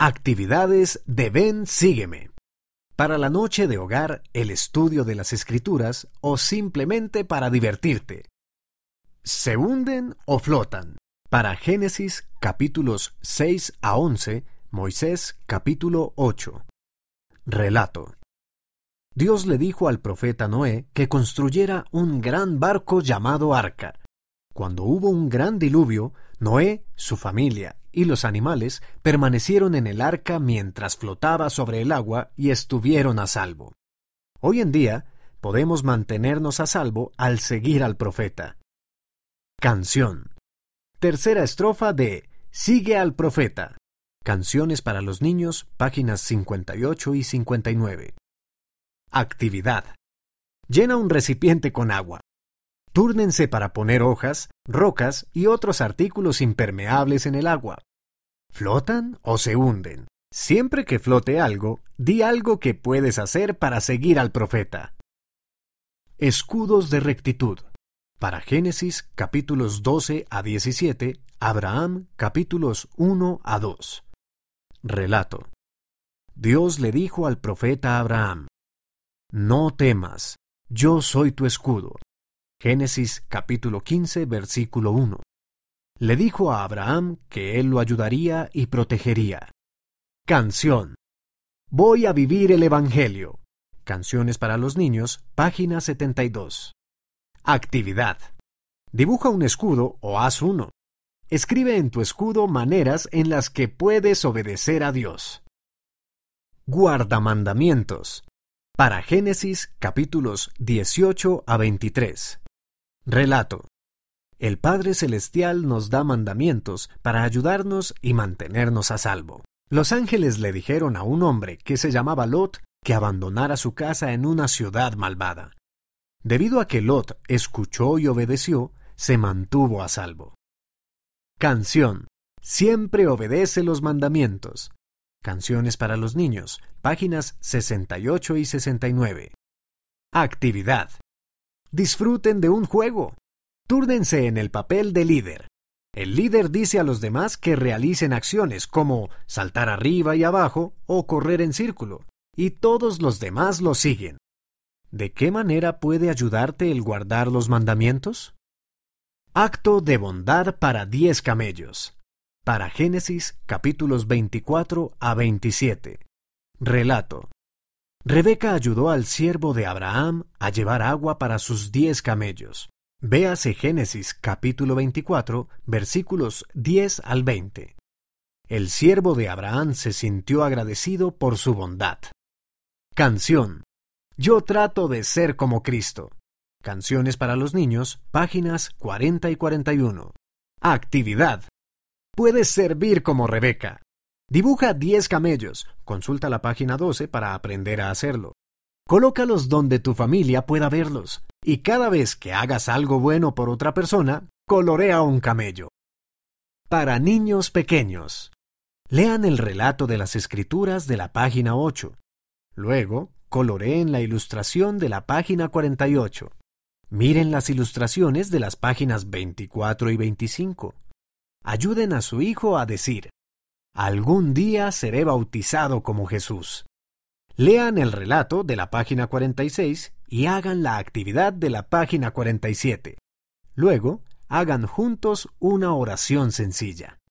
Actividades de Ven Sígueme. Para la noche de hogar, el estudio de las escrituras o simplemente para divertirte. ¿Se hunden o flotan? Para Génesis capítulos 6 a 11, Moisés capítulo 8. Relato. Dios le dijo al profeta Noé que construyera un gran barco llamado Arca. Cuando hubo un gran diluvio, Noé, su familia y los animales permanecieron en el arca mientras flotaba sobre el agua y estuvieron a salvo. Hoy en día podemos mantenernos a salvo al seguir al profeta. Canción. Tercera estrofa de Sigue al profeta. Canciones para los niños, páginas 58 y 59. Actividad. Llena un recipiente con agua. Túrnense para poner hojas, rocas y otros artículos impermeables en el agua. ¿Flotan o se hunden? Siempre que flote algo, di algo que puedes hacer para seguir al profeta. Escudos de rectitud. Para Génesis capítulos 12 a 17, Abraham capítulos 1 a 2. Relato. Dios le dijo al profeta Abraham, No temas, yo soy tu escudo. Génesis capítulo 15 versículo 1 le dijo a Abraham que él lo ayudaría y protegería. Canción. Voy a vivir el Evangelio. Canciones para los niños, página 72. Actividad. Dibuja un escudo o haz uno. Escribe en tu escudo maneras en las que puedes obedecer a Dios. Guarda mandamientos. Para Génesis capítulos 18 a 23. Relato. El Padre Celestial nos da mandamientos para ayudarnos y mantenernos a salvo. Los ángeles le dijeron a un hombre que se llamaba Lot que abandonara su casa en una ciudad malvada. Debido a que Lot escuchó y obedeció, se mantuvo a salvo. Canción. Siempre obedece los mandamientos. Canciones para los niños, páginas 68 y 69. Actividad. Disfruten de un juego. Túrdense en el papel de líder. El líder dice a los demás que realicen acciones como saltar arriba y abajo o correr en círculo, y todos los demás lo siguen. ¿De qué manera puede ayudarte el guardar los mandamientos? Acto de bondad para diez camellos. Para Génesis capítulos 24 a 27. Relato. Rebeca ayudó al siervo de Abraham a llevar agua para sus diez camellos. Véase Génesis capítulo 24, versículos 10 al 20. El siervo de Abraham se sintió agradecido por su bondad. Canción. Yo trato de ser como Cristo. Canciones para los niños, páginas 40 y 41. Actividad. Puedes servir como Rebeca. Dibuja 10 camellos. Consulta la página 12 para aprender a hacerlo. Colócalos donde tu familia pueda verlos. Y cada vez que hagas algo bueno por otra persona, colorea un camello. Para niños pequeños. Lean el relato de las escrituras de la página 8. Luego, coloreen la ilustración de la página 48. Miren las ilustraciones de las páginas 24 y 25. Ayuden a su hijo a decir, algún día seré bautizado como Jesús. Lean el relato de la página 46 y hagan la actividad de la página 47. Luego, hagan juntos una oración sencilla.